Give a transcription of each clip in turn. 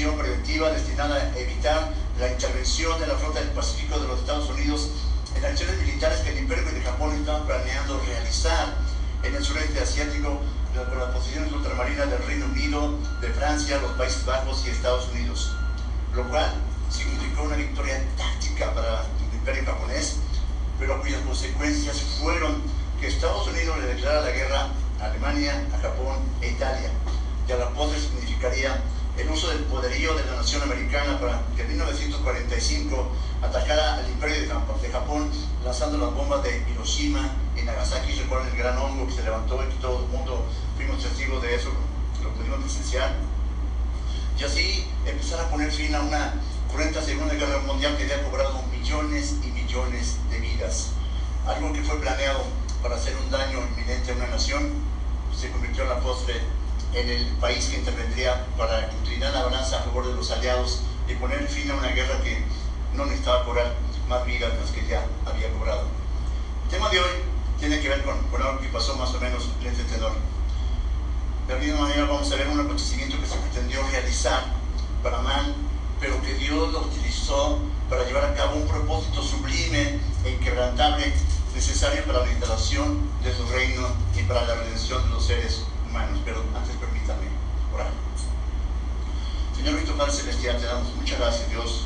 acción preventiva destinada a evitar la intervención de la flota del Pacífico de los Estados Unidos en acciones militares que el Imperio de Japón estaba planeando realizar en el sureste asiático con las posiciones ultramarinas del Reino Unido, de Francia, los Países Bajos y Estados Unidos, lo cual significó una victoria táctica para el Imperio japonés, pero cuyas consecuencias fueron que Estados Unidos le declara la guerra a Alemania, a Japón e Italia, y a la postre significaría el uso del poderío de la nación americana para que en 1945 atacara al imperio de Japón lanzando las bombas de Hiroshima y Nagasaki. Recuerden el gran hongo que se levantó y que todo el mundo fuimos testigos de eso, lo pudimos presenciar. Y así empezar a poner fin a una cruenta Segunda Guerra Mundial que había cobrado millones y millones de vidas. Algo que fue planeado para hacer un daño inminente a una nación se convirtió en la postre en el país que intervendría para inclinar la balanza a favor de los aliados y poner fin a una guerra que no necesitaba cobrar más vidas de las que ya había cobrado. El tema de hoy tiene que ver con, algo que pasó más o menos en este tenor. De la misma manera vamos a ver un acontecimiento que se pretendió realizar para mal, pero que Dios lo utilizó para llevar a cabo un propósito sublime e inquebrantable necesario para la instalación de su reino y para la redención de los seres humanos. Pero antes. Señor nuestro Padre Celestial, te damos muchas gracias, Dios,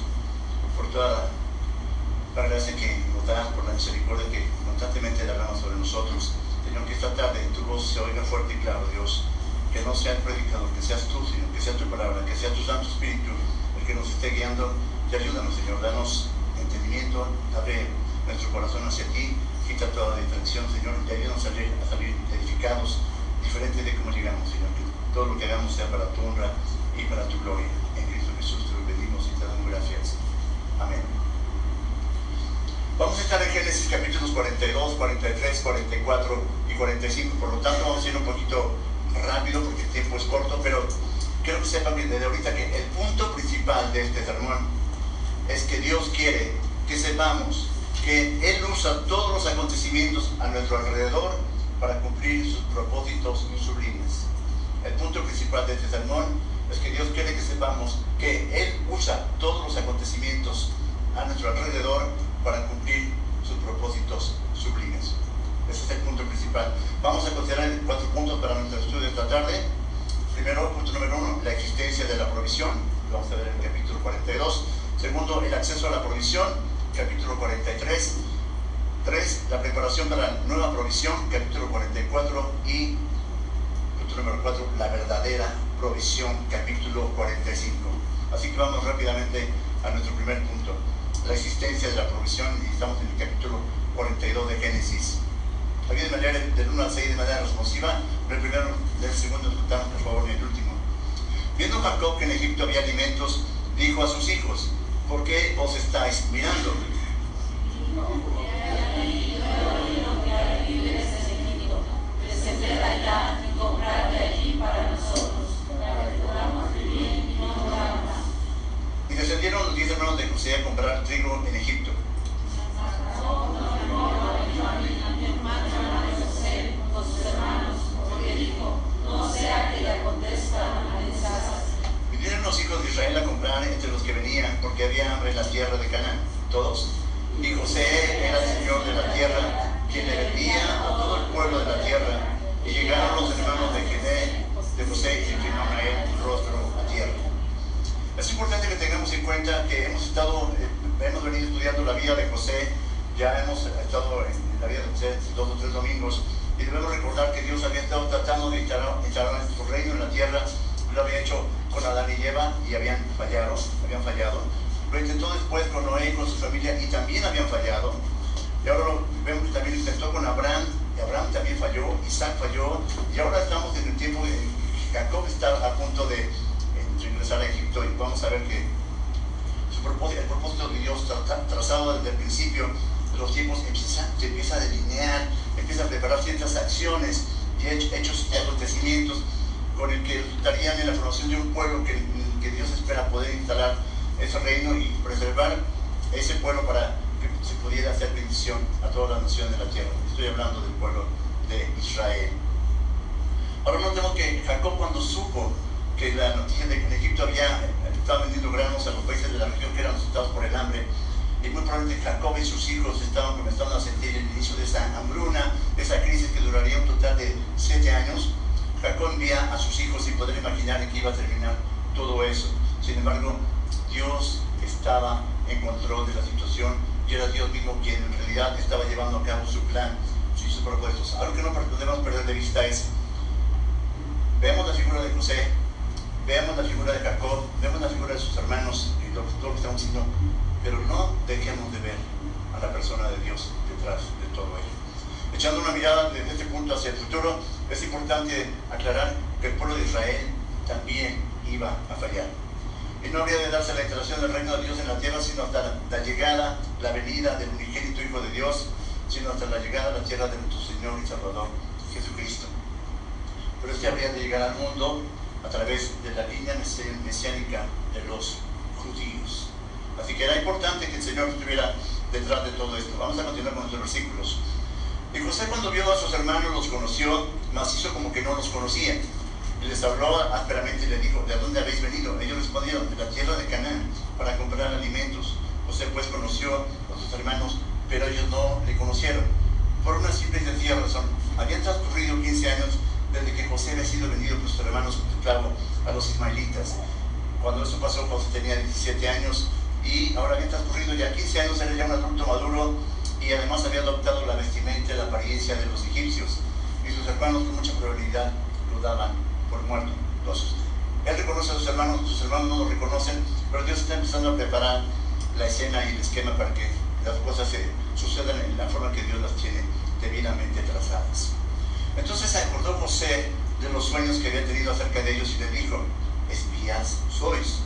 por toda la gracia que nos das, por la misericordia que constantemente derramas sobre nosotros. Señor, que esta tarde tu voz se oiga fuerte y claro, Dios. Que no sea el predicador, que seas tú, Señor, que sea tu palabra, que sea tu Santo Espíritu el que nos esté guiando. Y ayúdanos, Señor, danos entendimiento, abre nuestro corazón hacia ti, quita toda distracción, Señor, y ayúdanos a salir, a salir edificados, diferente de cómo llegamos, Señor. Que todo lo que hagamos sea para tu honra y para tu gloria. En Cristo Jesús te lo pedimos y te damos gracias. Amén. Vamos a estar en Génesis capítulos 42, 43, 44 y 45. Por lo tanto, vamos a ir un poquito rápido porque el tiempo es corto, pero quiero que sepan que desde ahorita que el punto principal de este sermón es que Dios quiere que sepamos que Él usa todos los acontecimientos a nuestro alrededor para cumplir sus propósitos sublimes. El punto principal de este sermón es que Dios quiere que sepamos que Él usa todos los acontecimientos a nuestro alrededor para cumplir sus propósitos sublimes. Ese es el punto principal. Vamos a considerar cuatro puntos para nuestro estudio esta tarde. Primero, punto número uno, la existencia de la provisión. Lo vamos a ver en el capítulo 42. Segundo, el acceso a la provisión. Capítulo 43. Tres, la preparación para la nueva provisión. Capítulo 44. Y punto número cuatro, la verdadera provisión. Capítulo 45. Así que vamos rápidamente a nuestro primer punto la existencia de la provisión y estamos en el capítulo 42 de Génesis. Había de manera del 1 al 6 de manera responsiva, pero primero del segundo escuchamos por favor en el último. Viendo Jacob que en Egipto había alimentos, dijo a sus hijos, ¿por qué os estáis mirando? Y descendieron los diez hermanos de José comprar trigo en Egipto. Vinieron los hijos de Israel a comprar entre los que venían, porque había hambre en la tierra de Canaán, todos. Y José era el señor de la tierra, quien le vendía a todo el pueblo de la tierra. Y llegaron los hermanos de Gené, de José, y inclinaron a él el rostro. Es importante que tengamos en cuenta que hemos estado, eh, hemos venido estudiando la vida de José, ya hemos estado en la vida de José dos o tres domingos, y debemos recordar que Dios había estado tratando de instalar, instalar su reino en la tierra, lo había hecho con Adán y Eva y habían fallado, habían fallado. Lo intentó después con Noé y con su familia y también habían fallado. Y ahora lo vemos que también intentó con Abraham, y Abraham también falló, Isaac falló, y ahora estamos en el tiempo de Jacob está a punto de regresar a Egipto y vamos a ver que su propósito, el propósito de Dios trazado desde el principio de los tiempos empieza, empieza a delinear, empieza a preparar ciertas acciones y hechos y acontecimientos con el que resultarían en la formación de un pueblo que, que Dios espera poder instalar ese reino y preservar ese pueblo para que se pudiera hacer bendición a todas las naciones de la tierra. Estoy hablando del pueblo de Israel. Ahora notemos que Jacob cuando supo que la noticia de que en Egipto había, estaba vendiendo granos a los países de la región que eran asustados por el hambre, y muy probablemente Jacob y sus hijos estaban comenzando a sentir el inicio de esa hambruna, de esa crisis que duraría un total de siete años. Jacob envía a sus hijos sin poder imaginar en qué iba a terminar todo eso. Sin embargo, Dios estaba en control de la situación y era Dios mismo quien en realidad estaba llevando a cabo su plan y sus propuestos. Algo que no podemos perder de vista es, veamos la figura de José, veamos la figura de Jacob, vemos la figura de sus hermanos y todo lo que estamos diciendo, pero no dejemos de ver a la persona de Dios detrás de todo ello. Echando una mirada desde este punto hacia el futuro, es importante aclarar que el pueblo de Israel también iba a fallar. Y no habría de darse la instalación del reino de Dios en la tierra, sino hasta la llegada, la venida del unigénito Hijo de Dios, sino hasta la llegada a la tierra de nuestro Señor y Salvador Jesucristo. Pero este habría de llegar al mundo a través de la línea mesiánica de los judíos. Así que era importante que el Señor estuviera detrás de todo esto. Vamos a continuar con nuestros versículos. Y José cuando vio a sus hermanos los conoció, mas hizo como que no los conocía. Y les habló ásperamente y le dijo, ¿de dónde habéis venido? Ellos respondieron, de la tierra de Canaán, para comprar alimentos. José pues conoció a sus hermanos, pero ellos no le conocieron. Por una simple y sencilla razón. Habían transcurrido 15 años desde que José había sido vendido por sus hermanos a los ismaelitas. Cuando eso pasó, José tenía 17 años y ahora había transcurrido ya 15 años, era ya un adulto maduro y además había adoptado la vestimenta y la apariencia de los egipcios. Y sus hermanos con mucha probabilidad lo daban por muerto. Entonces, él reconoce a sus hermanos, sus hermanos no lo reconocen, pero Dios está empezando a preparar la escena y el esquema para que las cosas se sucedan en la forma que Dios las tiene debidamente trazadas. Entonces se acordó José de los sueños que había tenido acerca de ellos y le dijo, espías sois.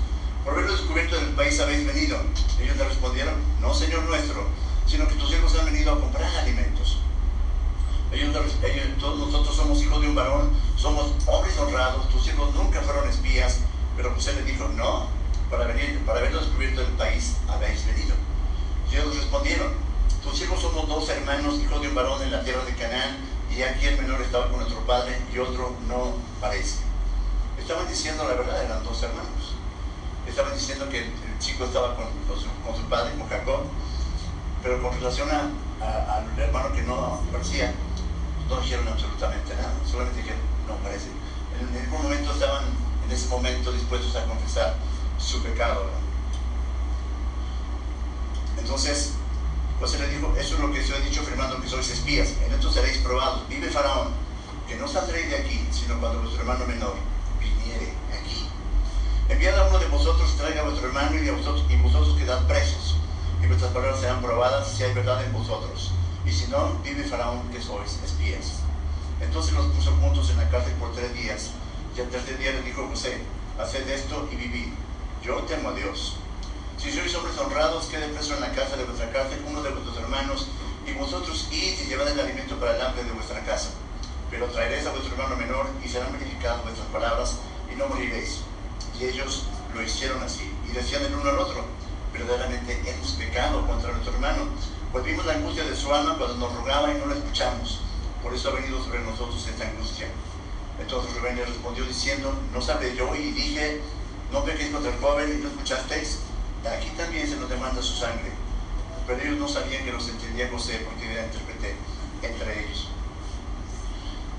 Por haberlo descubierto en el país habéis venido. Ellos le respondieron, no, Señor nuestro, sino que tus hijos han venido a comprar alimentos. Ellos, nosotros somos hijos de un varón, somos hombres honrados, tus hijos nunca fueron espías, pero José le dijo, no, para, venir, para haberlo descubierto en el país habéis venido. Ellos respondieron, tus hijos somos dos hermanos, hijos de un varón en la tierra de Canaán, y aquí el menor estaba con nuestro padre y otro no parece. Estaban diciendo la verdad, eran dos hermanos. Estaban diciendo que el chico estaba con, su, padre, con Jacob, pero con relación al hermano que no parecía, no dijeron absolutamente nada, solamente que no parece. En, ningún momento estaban en ese momento dispuestos a confesar su pecado. Entonces, José le dijo, eso es lo que se ha dicho afirmando que sois espías, en esto seréis probados. Vive Faraón, que no saldréis de aquí, sino cuando vuestro hermano menor viniere aquí. Enviad a uno de vosotros, traiga a vuestro hermano y, a vosotros, y vosotros quedad presos, y vuestras palabras serán probadas si hay verdad en vosotros. Y si no, vive Faraón que sois espías. Entonces los puso juntos en la cárcel por tres días, y al tercer día le dijo José, haced esto y vivid. Yo temo a Dios si sois hombres honrados, quede preso en la casa de vuestra cárcel uno de vuestros hermanos, y vosotros id y llevad el alimento para el hambre de vuestra casa. Pero traeréis a vuestro hermano menor y serán verificadas vuestras palabras y no moriréis. Y ellos lo hicieron así. Y decían el uno al otro, verdaderamente hemos pecado contra nuestro hermano, pues vimos la angustia de su alma cuando nos rogaba y no lo escuchamos. Por eso ha venido sobre nosotros esta angustia. Entonces Rubén le respondió diciendo, no sabe yo y dije, no pequéis contra el joven y no escuchasteis. Aquí también se nos demanda su sangre, pero ellos no sabían que los entendía José porque era intérprete entre ellos.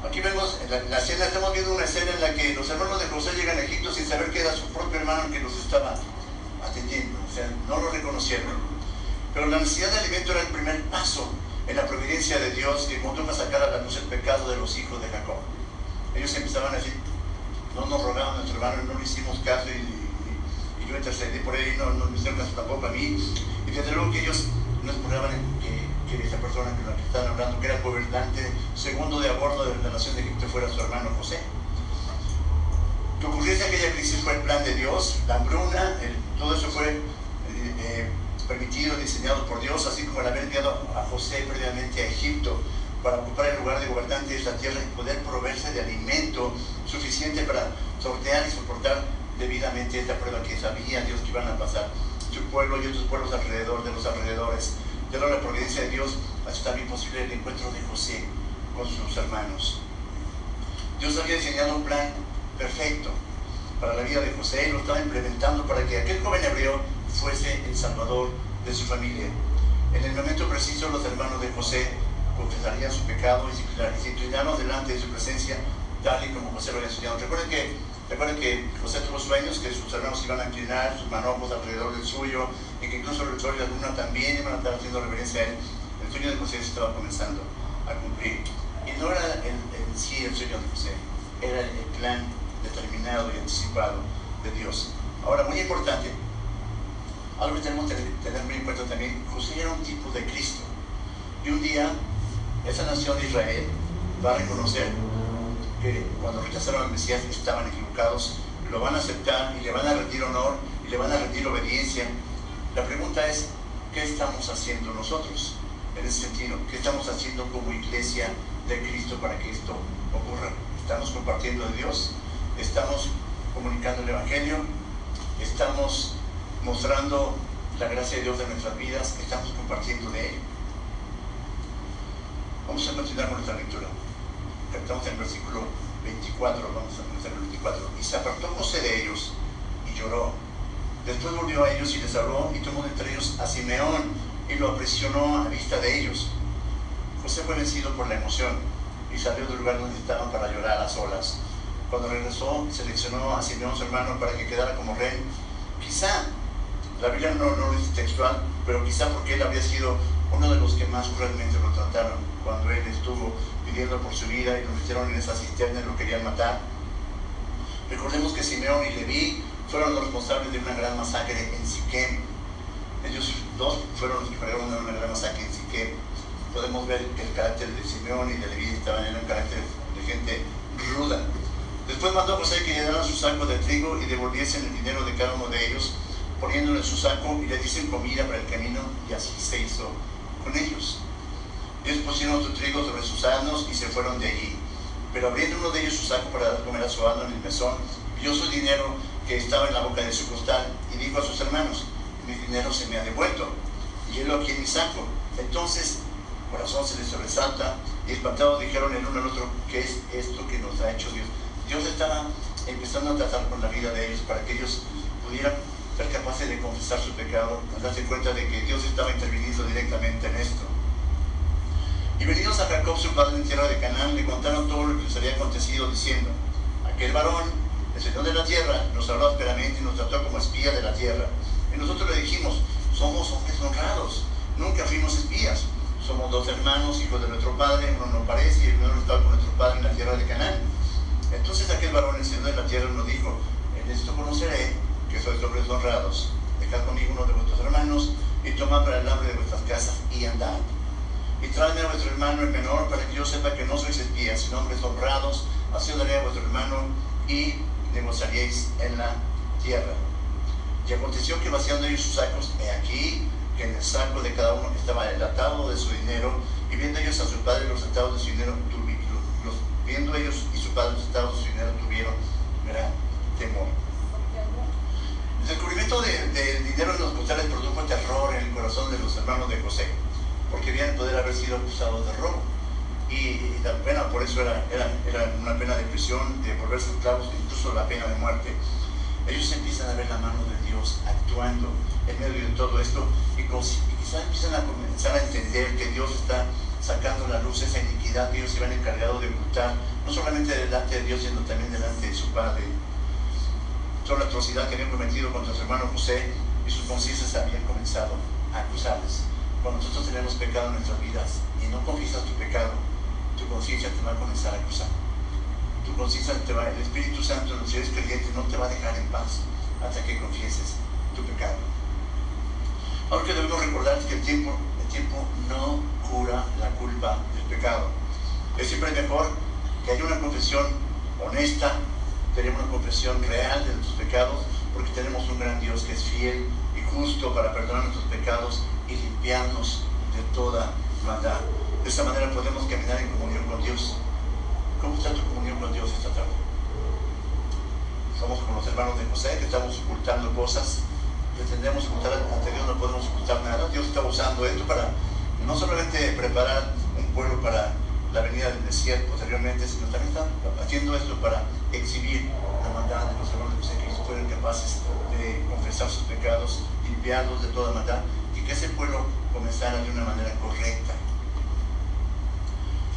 Aquí vemos la, la, escena, estamos viendo una escena en la que los hermanos de José llegan a Egipto sin saber que era su propio hermano que los estaba atendiendo, o sea, no lo reconocieron. Pero la necesidad de alimento era el primer paso en la providencia de Dios que condujo a sacar a la luz el pecado de los hijos de Jacob. Ellos empezaban a decir, no nos rogaban a nuestro hermano, no le hicimos caso y yo intercedí por él y no, no me hicieron caso tampoco a mí. Y desde luego que ellos no esperaban que, que esa persona con la que estaban hablando, que era el gobernante segundo de a bordo de la nación de Egipto, fuera su hermano José. Que ocurriese aquella crisis fue el plan de Dios, la hambruna, todo eso fue eh, eh, permitido, diseñado por Dios, así como el haber enviado a José previamente a Egipto para ocupar el lugar de gobernante de esta tierra y poder proveerse de alimento suficiente para sortear y soportar debidamente esta prueba que sabía Dios que iban a pasar su pueblo y otros pueblos alrededor de los alrededores. De la providencia de Dios es también posible el encuentro de José con sus hermanos. Dios había diseñado un plan perfecto para la vida de José y lo estaba implementando para que aquel joven hebreo fuese el salvador de su familia. En el momento preciso los hermanos de José confesarían su pecado y se inclinaron delante de su presencia tal y como José lo había enseñado. Recuerden que, recuerden que José tuvo sueños que sus hermanos iban a inclinar sus manojos alrededor del suyo y que incluso el sol y la luna también iban a estar haciendo reverencia a él. El sueño de José se estaba comenzando a cumplir. Y no era en, sí el sueño de José, era el plan determinado y anticipado de Dios. Ahora, muy importante, algo que tenemos que tener muy en cuenta también, José era un tipo de Cristo. Y un día, esa nación de Israel va a reconocer que cuando rechazaron al Mesías estaban equivocados, lo van a aceptar y le van a rendir honor y le van a rendir obediencia. La pregunta es, ¿qué estamos haciendo nosotros en ese sentido? ¿Qué estamos haciendo como iglesia de Cristo para que esto ocurra? ¿Estamos compartiendo de Dios? ¿Estamos comunicando el Evangelio? ¿Estamos mostrando la gracia de Dios en nuestras vidas? ¿Estamos compartiendo de Él? Vamos a continuar con nuestra lectura estamos en el versículo 24, vamos a comenzar el 24. Y se apartó José de ellos y lloró. Después volvió a ellos y les habló y tomó entre ellos a Simeón y lo aprisionó a vista de ellos. José fue vencido por la emoción y salió del lugar donde estaban para llorar a las olas. Cuando regresó, seleccionó a Simeón, su hermano, para que quedara como rey. Quizá, la Biblia no, no lo dice textual, pero quizá porque él había sido uno de los que más cruelmente lo trataron cuando él estuvo pidiendo por su vida y lo metieron en esa cisterna y lo querían matar. Recordemos que Simeón y Leví fueron los responsables de una gran masacre en Siquem. Ellos dos fueron los que crearon una gran masacre en Siquem. Podemos ver que el carácter de Simeón y de Leví estaban en un carácter de gente ruda. Después mandó a José que llenaran su saco de trigo y devolviesen el dinero de cada uno de ellos, poniéndolo en su saco y le dicen comida para el camino, y así se hizo con ellos. Ellos pusieron su trigo sobre sus asnos y se fueron de allí. Pero abriendo uno de ellos su saco para dar comer a su asno en el mesón, vio su dinero que estaba en la boca de su costal y dijo a sus hermanos, mi dinero se me ha devuelto y él aquí en mi saco. Entonces, corazón se les sobresalta y espantados dijeron el uno al otro, ¿qué es esto que nos ha hecho Dios? Dios estaba empezando a tratar con la vida de ellos para que ellos pudieran ser capaces de confesar su pecado, darse cuenta de que Dios estaba interviniendo directamente en esto. Y venidos a Jacob, su padre en tierra de Canaán, le contaron todo lo que les había acontecido, diciendo, aquel varón, el Señor de la tierra, nos habló ásperamente y nos trató como espía de la tierra. Y nosotros le dijimos, somos hombres honrados, nunca fuimos espías. Somos dos hermanos, hijos de nuestro padre, uno no parece y el otro estaba con nuestro padre en la tierra de Canaán. Entonces aquel varón, el Señor de la tierra, nos dijo, en esto conoceré que sois hombres honrados. Dejad conmigo uno de vuestros hermanos y tomad para el hambre de vuestras casas y andad y tráeme a vuestro hermano el menor para que yo sepa que no sois espías, sino hombres honrados, así daré a vuestro hermano y negociaréis en la tierra. Y aconteció que vaciando ellos sus sacos, he aquí que en el saco de cada uno estaba el atado de su dinero, y viendo ellos a su padre los atados de su dinero, los, viendo ellos y su padre los atados de su dinero, tuvieron gran temor. El descubrimiento del de dinero en los costales produjo terror en el corazón de los hermanos de José porque bien poder haber sido acusados de robo. Y, la pena, por eso era, era, una pena de prisión, de volverse esclavos, incluso la pena de muerte. Ellos empiezan a ver la mano de Dios actuando en medio de todo esto y, quizás empiezan a comenzar a entender que Dios está sacando la luz esa iniquidad que ellos iban encargados de ocultar, no solamente delante de Dios, sino también delante de su Padre. Toda la atrocidad que habían cometido contra su hermano José y sus conciencias habían comenzado a acusarles. Cuando nosotros tenemos pecado en nuestras vidas y no confiesas tu pecado, tu conciencia te va a comenzar a acusar. Tu conciencia te va, el Espíritu Santo, si eres creyente, no te va a dejar en paz hasta que confieses tu pecado. Ahora que debemos recordar que el tiempo, el tiempo no cura la culpa del pecado. Es siempre mejor que haya una confesión honesta, que haya una confesión real de nuestros pecados, porque tenemos un gran Dios que es fiel y justo para perdonar nuestros pecados y limpiarnos de toda maldad. De esta manera podemos caminar en comunión con Dios. ¿Cómo está tu comunión con Dios esta tarde? Somos como los hermanos de José, que estamos ocultando cosas, pretendemos ocultar ante Dios, no podemos ocultar nada. Dios está usando esto para, no solamente preparar un pueblo para la venida del Mesías posteriormente, sino también está haciendo esto para exhibir la maldad de los hermanos que fueron capaces de confesar sus pecados, limpiarlos de toda maldad que ese pueblo comenzara de una manera correcta.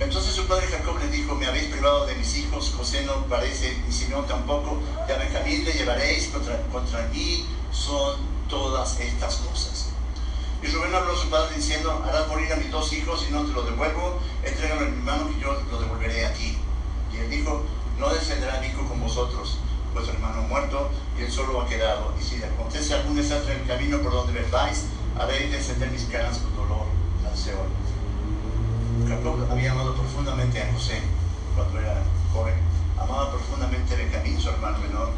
Entonces su padre Jacob le dijo, me habéis privado de mis hijos, José no parece, ni Simeón tampoco, y a Benjamín le llevaréis, contra, contra mí son todas estas cosas. Y Rubén habló a su padre diciendo, harás morir a mis dos hijos y no te lo devuelvo, entrégalo en mi mano y yo lo devolveré a ti. Y él dijo, no descenderá mi hijo con vosotros, vuestro hermano muerto y él solo ha quedado. Y si acontece algún desastre en el camino por donde vais, haréis descender mis caras con dolor al Seol. Jacob había amado profundamente a José cuando era joven. Amaba profundamente a Benjamín, su hermano menor.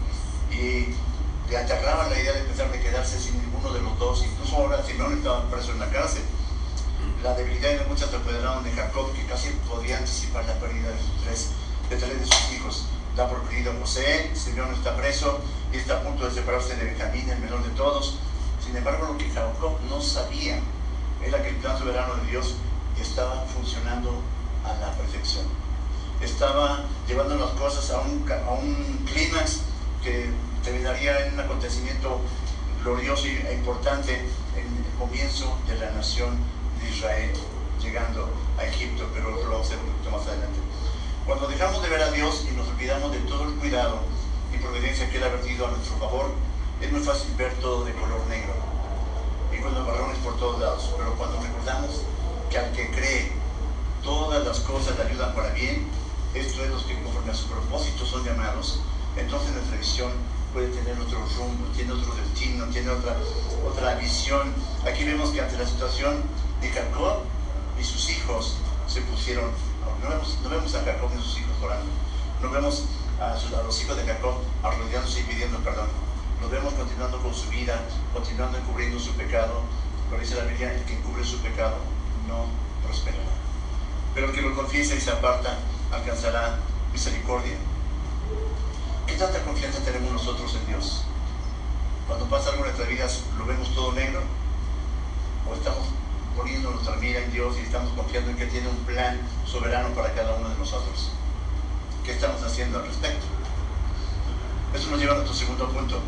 Y le atacaban la idea de empezar de quedarse sin ninguno de los dos. Incluso ahora Simón estaba preso en la cárcel. La debilidad y la apoderaron de Jacob, que casi podía anticipar la pérdida de sus tres, de tres de sus hijos. Da por perdido a José, Simeón está preso y está a punto de separarse de Benjamín, el menor de todos. Sin embargo, lo que Jacob no sabía era que el plan soberano de Dios estaba funcionando a la perfección. Estaba llevando las cosas a un, a un clímax que terminaría en un acontecimiento glorioso e importante en el comienzo de la nación de Israel, llegando a Egipto, pero lo vamos a hacer un poquito más adelante. Cuando dejamos de ver a Dios y nos olvidamos de todo el cuidado y providencia que Él ha vertido a nuestro favor, es muy fácil ver todo de color negro y con los barrones por todos lados. Pero cuando recordamos que al que cree todas las cosas le ayudan para bien, esto es los que conforme a su propósito son llamados, entonces nuestra visión puede tener otro rumbo, tiene otro destino, tiene otra, otra visión. Aquí vemos que ante la situación de Jacob y sus hijos se pusieron, no vemos, no vemos a Jacob y sus hijos orando, no vemos a, los hijos de Jacob arrodillándose y pidiendo perdón, los vemos continuando con su vida, continuando encubriendo su pecado, pero dice la Biblia, el que encubre su pecado no prosperará. Pero el que lo confiesa y se aparta alcanzará misericordia. ¿Qué tanta confianza tenemos nosotros en Dios? Cuando pasa algo en nuestras vidas, ¿lo vemos todo negro? ¿O estamos poniendo nuestra mira en Dios y estamos confiando en que tiene un plan soberano para cada uno de nosotros? ¿Qué estamos haciendo al respecto? Eso nos lleva a nuestro segundo punto.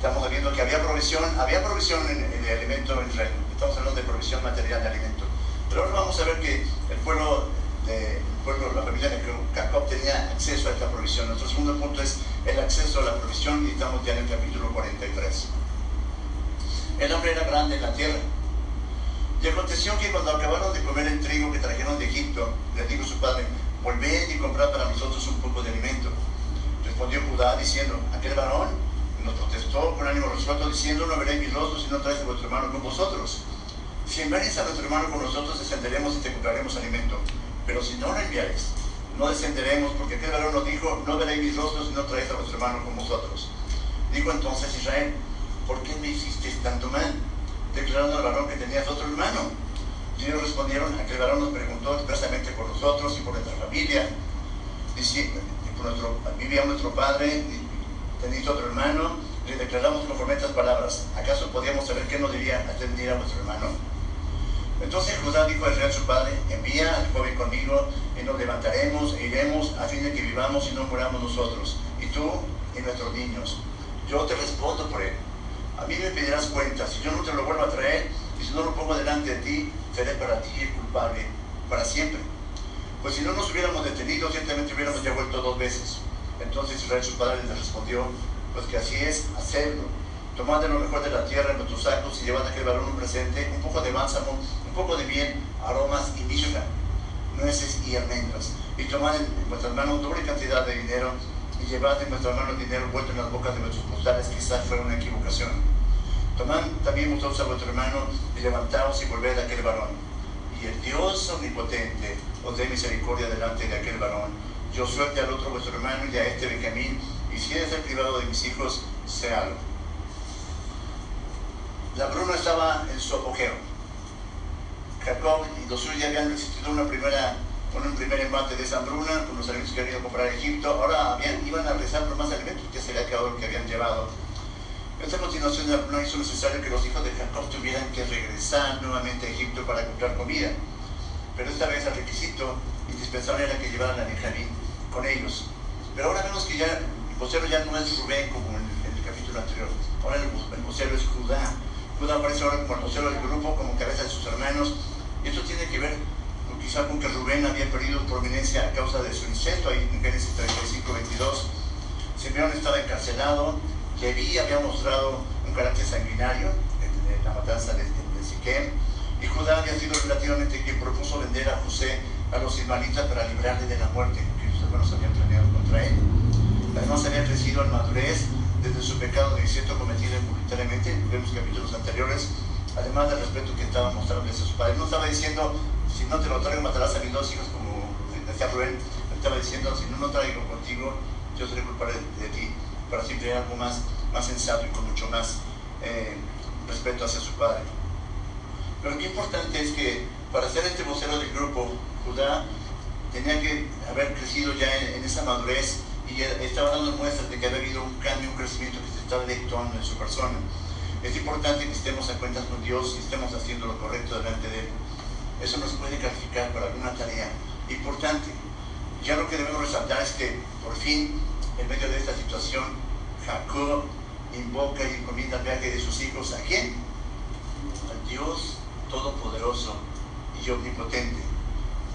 Estamos viendo que había provisión, había provisión en, el alimento en Israel. Estamos hablando de provisión material de alimento. Pero ahora vamos a ver que el pueblo de, pueblo, la familia de Jacob tenía acceso a esta provisión. Nuestro segundo punto es el acceso a la provisión y estamos ya en el capítulo 43. El hombre era grande en la tierra. Y aconteció que cuando acabaron de comer el trigo que trajeron de Egipto, le dijo su padre, volved y comprad para nosotros un poco de alimento. Respondió Judá diciendo, aquel varón nos protestó con ánimo resuelto diciendo, no veréis mis rostros si no traes a vuestro hermano con vosotros. Si enviáis a nuestro hermano con nosotros, descenderemos y te compraremos alimento. Pero si no lo enviáis, no descenderemos, porque aquel varón nos dijo, no veréis mis rostros y no traéis a vuestro hermano con vosotros. Dijo entonces Israel, ¿por qué me hicisteis tanto mal? Declarando al varón que tenías otro hermano. Y ellos respondieron, aquel varón nos preguntó expresamente por nosotros y por nuestra familia. Diciendo, por nuestro, vivía nuestro padre, tenéis otro hermano, le declaramos conforme estas palabras. ¿Acaso podíamos saber qué nos debía atender a nuestro hermano? Entonces Judá dijo a Israel su padre, envía al joven conmigo y nos levantaremos e iremos a fin de que vivamos y no muramos nosotros, y tú y nuestros niños. Yo te respondo por él. A mí me pedirás cuenta, si yo no te lo vuelvo a traer y si no lo pongo delante de ti, seré para ti el culpable para siempre. Pues si no nos hubiéramos detenido, ciertamente hubiéramos ya vuelto dos veces. Entonces Israel su padre le respondió, pues que así es, hacerlo. Tomad de lo mejor de la tierra en nuestros sacos y llevad a aquel varón un presente, un poco de bálsamo un poco de miel, aromas y mirra, nueces y almendras. Y tomad en vuestras manos doble cantidad de dinero y llevad en vuestras manos dinero vuelto en las bocas de vuestros costales, quizás fue una equivocación. Tomad también vosotros a vuestro hermano y levantaos y volved a aquel varón. Y el Dios omnipotente os dé misericordia delante de aquel varón. Yo suelte al otro vuestro hermano y a este Benjamín, y si he de ser privado de mis hijos, séalo. La bruna estaba en su apogeo Jacob y los suyos ya habían resistido una primera, un primer embate de esa hambruna con los alimentos que habían ido a comprar a Egipto. Ahora iban a rezar por más alimentos que se había quedado que habían llevado. Esta continuación no hizo necesario que los hijos de Jacob tuvieran que regresar nuevamente a Egipto para comprar comida. Pero esta vez el requisito indispensable era que llevaran a Benjamín con ellos. Pero ahora vemos que ya el vocero ya no es Rubén como en el, capítulo anterior. Ahora el, el vocero es Judá. Judá aparece ahora como el vocero del grupo, como cabeza de sus hermanos. Y esto tiene que ver quizá con que Rubén había perdido prominencia a causa de su incesto, ahí en Génesis 35, 22. Simeón estaba encarcelado, Leví había mostrado un carácter sanguinario en, la matanza de, de Siquem, y Judá había sido relativamente quien propuso vender a José a los ismaelitas para librarle de la muerte que sus hermanos habían planeado contra él. Además había crecido en madurez desde su pecado de incesto cometido involuntariamente, vemos capítulos anteriores, además del respeto que estaba mostrando hacia su padre. No estaba diciendo, si no te lo traigo matarás a mis dos hijos, como decía Rubén, estaba diciendo, si no lo traigo contigo, yo seré culpable de, ti, para siempre algo más, más sensato y con mucho más eh, respeto hacia su padre. Pero lo importante es que para ser este vocero del grupo, Judá tenía que haber crecido ya en, esa madurez y estaba dando muestras de que había habido un cambio, un crecimiento que se estaba efectuando en su persona. Es importante que estemos a cuentas con Dios y estemos haciendo lo correcto delante de Él. Eso nos puede calificar para alguna tarea importante. Ya lo que debemos resaltar es que por fin, en medio de esta situación, Jacob invoca y encomienda el viaje de sus hijos a quién? Al Dios Todopoderoso y Omnipotente.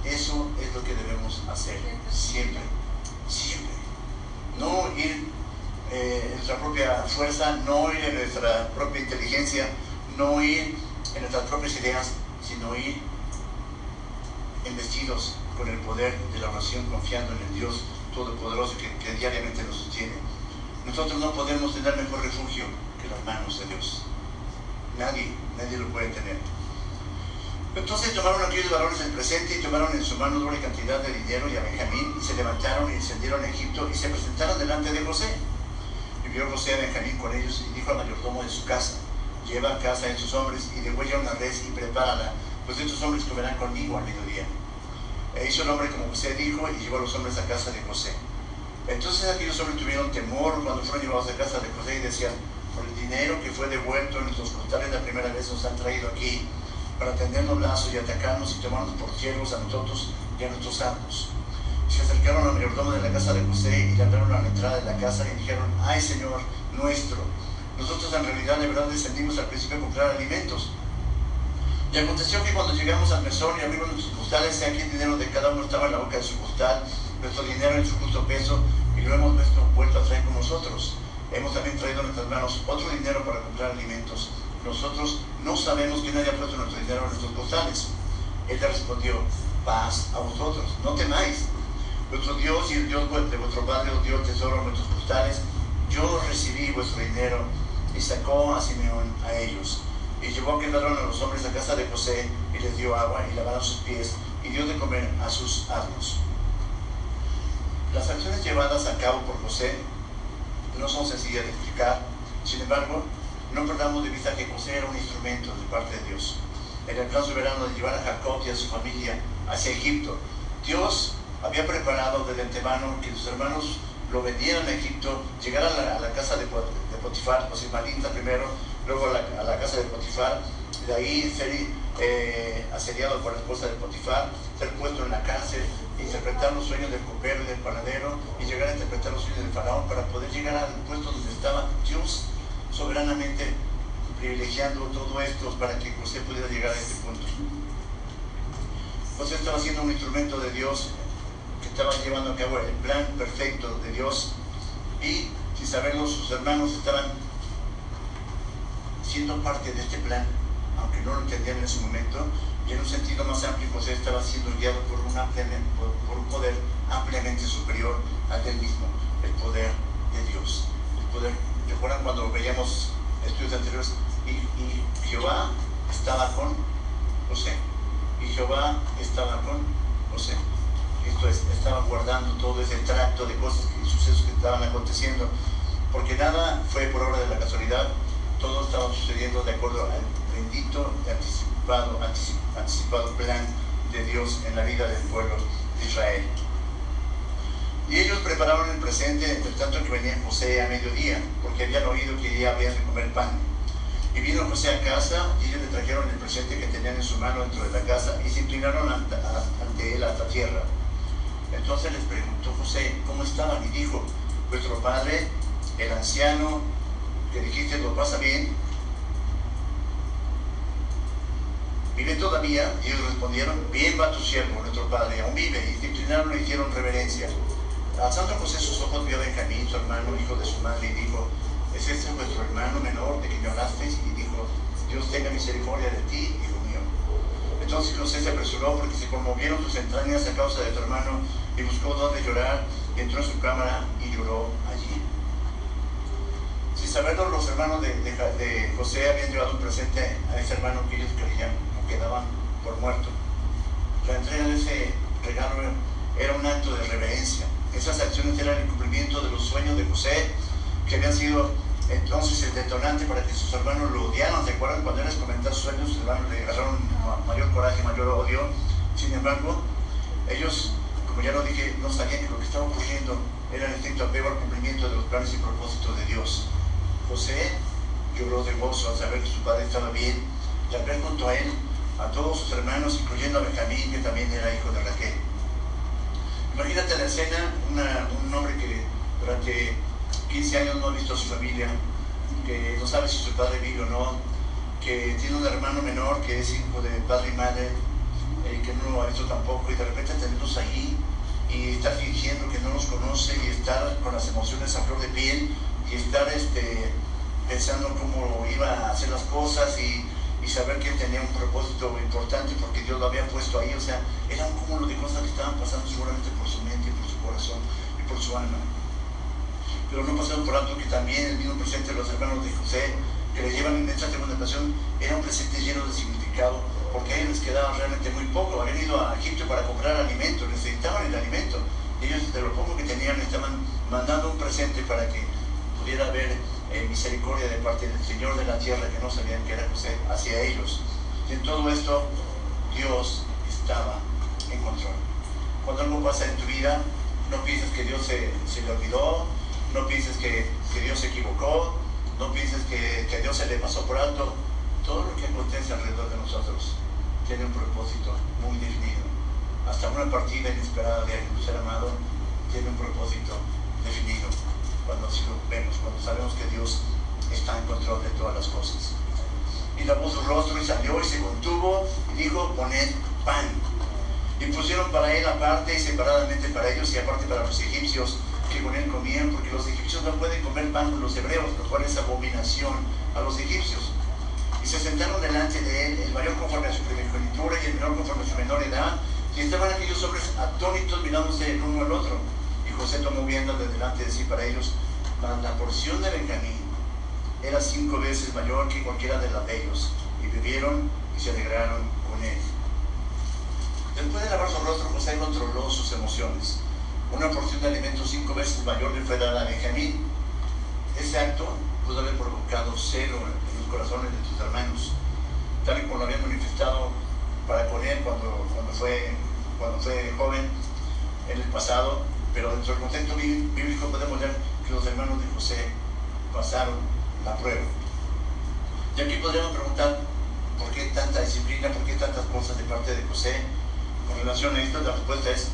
Eso es lo que debemos hacer siempre, siempre. No ir eh, en nuestra propia fuerza, no ir en nuestra propia inteligencia, no ir en nuestras propias ideas, sino ir investidos con el poder de la oración, confiando en el Dios Todopoderoso que diariamente nos sostiene. Nosotros no podemos tener mejor refugio que las manos de Dios. Nadie, nadie lo puede tener. Entonces tomaron aquellos varones del presente y tomaron en su mano doble cantidad de dinero y a Benjamín y se levantaron y descendieron a Egipto y se presentaron delante de José. Y vio José a Benjamín con ellos y dijo al mayordomo de su casa, lleva a casa a estos hombres y degüella una res y prepárala, pues estos hombres comerán conmigo al mediodía. E hizo el hombre como José dijo y llevó a los hombres a casa de José. Entonces aquellos hombres tuvieron temor cuando fueron llevados a casa de José y decían, por el dinero que fue devuelto en nuestros costales la primera vez nos han traído aquí para tendernos lazos y atacarnos y tomarnos por siervos a nosotros y a nuestros santos. Se acercaron al mayordomo de la casa de José y le abrieron a la entrada de la casa y dijeron, ay Señor nuestro, nosotros en realidad de verdad descendimos al principio a comprar alimentos. Y aconteció que cuando llegamos al mesón y abrimos nuestros costales, aquí el dinero de cada uno estaba en la boca de su costal, nuestro dinero en su justo peso, y lo hemos vuelto a traer con nosotros. Hemos también traído en nuestras manos otro dinero para comprar alimentos nosotros no sabemos quién haya puesto nuestro dinero en nuestros costales. Él le respondió, paz a vosotros, no temáis. Nuestro Dios y el Dios de vuestro Padre os dio tesoro en nuestros costales. Yo recibí vuestro dinero y sacó a Simeón a ellos. Y llevó a que a los hombres a casa de José y les dio agua y lavaron sus pies y dio de comer a sus asnos. Las acciones llevadas a cabo por José no son sencillas de explicar, sin embargo, no perdamos de vista que José era un instrumento de parte de Dios. En el plan soberano de llevar a Jacob y a su familia hacia Egipto, Dios había preparado desde antemano que sus hermanos lo vendieran a Egipto, llegar a la, casa de, Potifar, José Malinta primero, luego a la, casa de Potifar, de ahí ser eh, asediado por la esposa de Potifar, ser puesto en la cárcel, interpretar los sueños del copero y del panadero y llegar a interpretar los sueños del faraón para poder llegar al puesto donde estaba Dios soberanamente privilegiando todo esto para que José pudiera llegar a este punto. José estaba siendo un instrumento de Dios que estaba llevando a cabo el plan perfecto de Dios y sin saberlo sus hermanos estaban siendo parte de este plan, aunque no lo entendían en ese momento, y en un sentido más amplio José estaba siendo guiado por un, poder ampliamente superior al él mismo, el poder de Dios, el poder ¿Recuerdan cuando veíamos estudios anteriores? Y, Jehová estaba con José. Y Jehová estaba con José. Esto es, estaba guardando todo ese tracto de cosas y sucesos que estaban aconteciendo. Porque nada fue por obra de la casualidad. Todo estaba sucediendo de acuerdo al bendito y anticipado, anticipado plan de Dios en la vida del pueblo de Israel. Y ellos prepararon el presente, entre tanto que venía José a mediodía, porque habían oído que ya habían de comer pan. Y vino José a casa y ellos le trajeron el presente que tenían en su mano dentro de la casa y se inclinaron ante, ante él hasta tierra. Entonces les preguntó José, ¿cómo estaban? Y dijo, vuestro padre, el anciano, que dijiste, ¿lo pasa bien? ¿Vive todavía? Y ellos respondieron, bien va tu siervo, nuestro padre, aún vive. Y se inclinaron y hicieron reverencia. Alzando José sus ojos, vio Benjamín, su hermano, hijo de su madre, y dijo, ¿es este vuestro hermano menor de que me hablasteis? Y dijo, Dios tenga misericordia de ti, hijo mío. Entonces José se apresuró porque se conmovieron sus entrañas a causa de tu hermano y buscó dónde llorar, y entró en su cámara y lloró allí. Sin saberlo, los hermanos de, de José habían llevado un presente a ese hermano que ellos creían o quedaban por muerto. La entrega de ese regalo era un acto de reverencia esas acciones eran el cumplimiento de los sueños de José, que habían sido entonces el detonante para que sus hermanos lo odiaran. ¿Se acuerdan cuando él les comentó sus sueños? Sus hermanos le agarraron mayor coraje, mayor odio. Sin embargo, ellos, como ya lo dije, no sabían que lo que estaba ocurriendo era el estricto apego al cumplimiento de los planes y propósitos de Dios. José lloró de gozo al saber que su padre estaba bien y al ver junto a él a todos sus hermanos, incluyendo a Benjamín, que también era hijo de Raquel. Imagínate la escena, un hombre que durante 15 años no ha visto a su familia, que no sabe si su padre vive o no, que tiene un hermano menor que es hijo de padre y madre, eh, que no lo ha visto tampoco, y de repente tenerlos ahí y estar fingiendo que no los conoce y estar con las emociones a flor de piel y estar este, pensando cómo iba a hacer las cosas y y saber que él tenía un propósito importante porque Dios lo había puesto ahí. O sea, era un cúmulo de cosas que estaban pasando seguramente por su mente, por su corazón y por su alma. Pero no pasaron por alto que también el mismo presente de los hermanos de José, que le llevan en esta segunda ocasión, era un presente lleno de significado, porque a ellos les quedaba realmente muy poco. Habían ido a Egipto para comprar alimento, necesitaban el alimento. Ellos, de lo poco que tenían, estaban mandando un presente para que pudiera haber misericordia de parte del Señor de la tierra que no sabían que era José hacia ellos. Y en todo esto Dios estaba en control. Cuando algo pasa en tu vida, no pienses que Dios se, le olvidó, no pienses que, Dios se equivocó, no pienses que, que Dios se le pasó por alto. Todo lo que acontece alrededor de nosotros tiene un propósito muy definido. Hasta una partida inesperada de algún ser amado tiene un propósito definido cuando así lo vemos, cuando sabemos que Dios está en control de todas las cosas. Y la puso su rostro y salió y se contuvo y dijo, poned pan. Y pusieron para él aparte y separadamente para ellos y aparte para los egipcios que con él comían, porque los egipcios no pueden comer pan con los hebreos, lo cual es abominación a los egipcios. Y se sentaron delante de él, el mayor conforme a su primogenitura y el menor conforme a su menor edad, y estaban aquellos hombres atónitos mirándose el uno al otro. José tomó viendo de delante de sí para ellos, la porción de Benjamín era cinco veces mayor que cualquiera de las de ellos, y vivieron y se alegraron con él. Después de lavar su rostro, José controló sus emociones. Una porción de alimento cinco veces mayor le fue dada a Benjamín. Ese acto pudo haber provocado cero en los corazones de sus hermanos, tal y como lo habían manifestado para poner cuando, cuando, fue, cuando fue joven en el pasado pero dentro del contexto bíblico podemos ver que los hermanos de José pasaron la prueba. Y aquí podríamos preguntar, ¿por qué tanta disciplina, por qué tantas cosas de parte de José? Con relación a esto, la respuesta es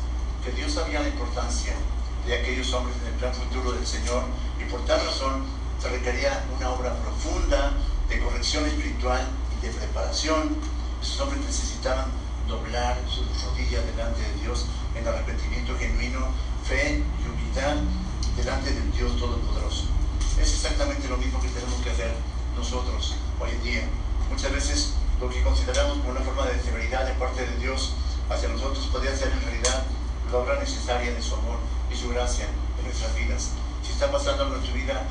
que Dios sabía la importancia de aquellos hombres en el plan futuro del Señor y por tal razón se requería una obra profunda de corrección espiritual y de preparación. Esos hombres necesitaban doblar sus rodillas delante de Dios en arrepentimiento genuino fe y humildad delante del Dios Todopoderoso. Es exactamente lo mismo que tenemos que hacer nosotros hoy en día. Muchas veces lo que consideramos como una forma de severidad de parte de Dios hacia nosotros podría ser en realidad la obra necesaria de su amor y su gracia en nuestras vidas. Si está pasando en nuestra vida,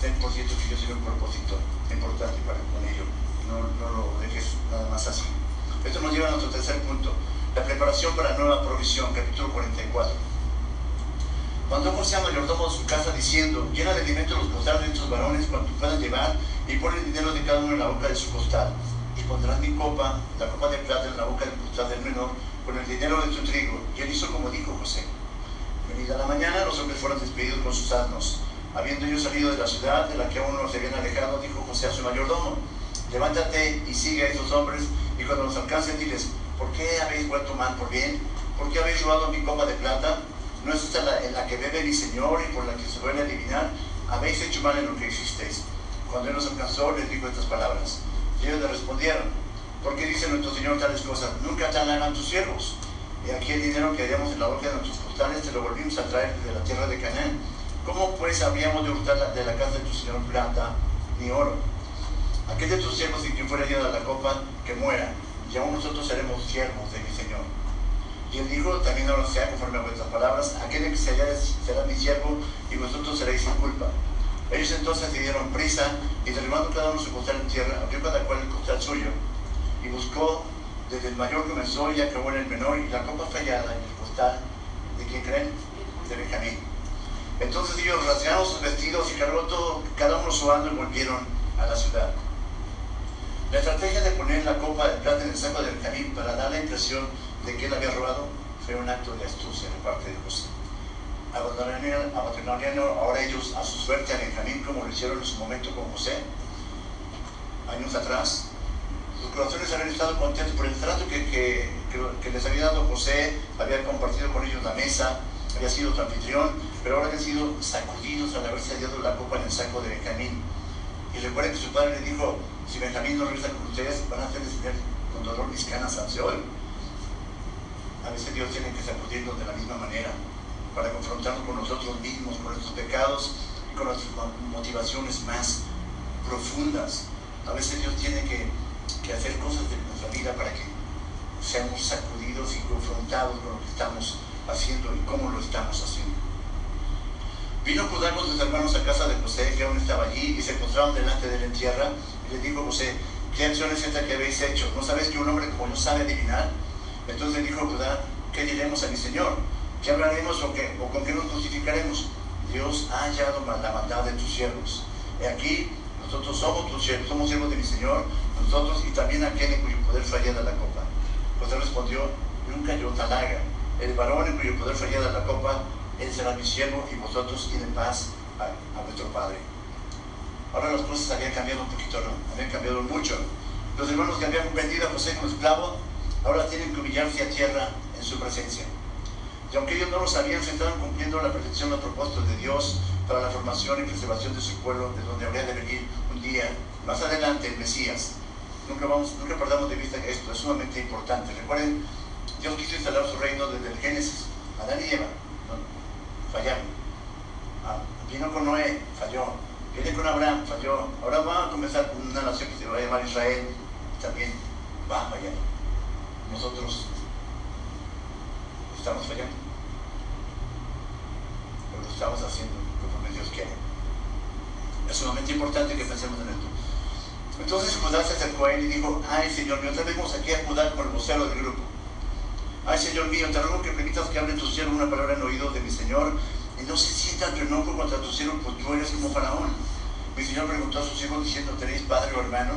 ten por cierto que Dios tiene un propósito importante para con ello. No, no lo dejes nada más así. Esto nos lleva a nuestro tercer punto, la preparación para la nueva provisión, capítulo 44. Mandó José a mayordomo de su casa diciendo, llena de alimento los costales de estos varones cuanto puedan llevar y pon el dinero de cada uno en la boca de su costal. Y pondrás mi copa, la copa de plata en la boca del costal del menor, con el dinero de tu trigo. Y él hizo como dijo José. Venida la mañana, fueron despedidos con sus asnos. Habiendo ellos salido de la ciudad de la que aún no se habían alejado, dijo José a su mayordomo, levántate y sigue a esos hombres, y cuando los alcancen diles, ¿por qué habéis vuelto mal por bien? ¿Por qué habéis robado mi copa de plata? ¿No es esta la, en la que bebe mi Señor y por la que se duele adivinar? Habéis hecho mal en lo que hicisteis. Cuando él los alcanzó, les dijo estas palabras. Y ellos le respondieron, ¿por qué dice nuestro Señor tales cosas? Nunca te harán tus siervos. Y aquí el dinero que haríamos en la hoja de nuestros costales te lo volvimos a traer de la tierra de Canaán. ¿Cómo pues habríamos de hurtar de la casa de tu Señor plata ni oro? Aquel de tus siervos y quien fuera lleno de la copa, que muera, y aún nosotros seremos siervos de. Y él dijo, también ahora sea conforme a vuestras palabras, aquel que se hallare será mi siervo y vosotros seréis sin culpa. Ellos entonces se dieron prisa y derribando cada uno su costal en tierra, abrió cada cual el costal suyo y buscó desde el mayor comenzó y acabó en el menor, y la copa fallada en el costal, ¿de quién creen? De Benjamín. Entonces ellos rasgaron sus vestidos y cargó todo, cada uno su y volvieron a la ciudad. La estrategia de poner la copa de plata en el saco de Benjamín para dar la impresión de que él había robado fue un acto de astucia de parte de José. Abandonarían ahora ellos a su suerte a Benjamín como lo hicieron en su momento con José, años atrás, sus corazones habían estado contentos por el trato que, les había dado José, había compartido con ellos la mesa, había sido su anfitrión, pero ahora habían sido sacudidos al haberse hallado la copa en el saco de Benjamín. Y recuerden que su padre le dijo, si Benjamín no regresa con ustedes, van a hacer descender con dolor mis canas al Seol. A veces Dios tiene que sacudirnos de la misma manera para confrontarnos con nosotros mismos, con nuestros pecados y con nuestras motivaciones más profundas. A veces Dios tiene que hacer cosas de nuestra vida para que seamos sacudidos y confrontados con lo que estamos haciendo y cómo lo estamos haciendo. Vino Judá con sus hermanos a casa de José, que aún estaba allí, y se postraron delante de la entierra, y le dijo José, ¿qué acción es esta que habéis hecho? ¿No sabéis que un hombre como yo sabe adivinar? Entonces dijo Judá, ¿qué diremos a mi Señor? ¿Qué hablaremos o, qué, o con qué nos justificaremos? Dios ha hallado la maldad de tus siervos. Y aquí nosotros somos tus siervos, somos siervos de mi Señor, nosotros y también aquel en cuyo poder fallara la copa. José respondió, nunca yo talaga. El varón en cuyo poder fallara la copa, él será mi siervo y vosotros id en paz a, vuestro Padre. Ahora las cosas habían cambiado un poquito, ¿no? Habían cambiado mucho. Los hermanos que habían vendido a José como esclavo, ahora tienen que humillarse a tierra en su presencia. Y aunque ellos no lo sabían, se estaban cumpliendo la perfección los propósitos de Dios para la formación y preservación de su pueblo, de donde habría de venir un día más adelante el Mesías. Nunca, vamos, nunca perdamos de vista que esto es sumamente importante. Recuerden, Dios quiso instalar su reino desde el Génesis. Adán y Eva fallaron. Ah, vino con Noé, falló. Viene con Abraham, falló. Ahora va a comenzar con una nación que se va a llamar Israel, también va a fallar. Nosotros estamos fallando. Pero lo estamos haciendo conforme Dios quiere. Es sumamente importante que pensemos en esto. Entonces Judá se acercó a él y dijo, ay Señor mío, vemos aquí a Judá con el vocero del grupo. Ay Señor mío, te ruego que permitas que hable tu siervo una palabra en oído de mi Señor y no se sienta tu enojo contra tu siervo, pues tú eres como faraón. Mi Señor preguntó a sus hijos diciendo, ¿tenéis padre o hermano?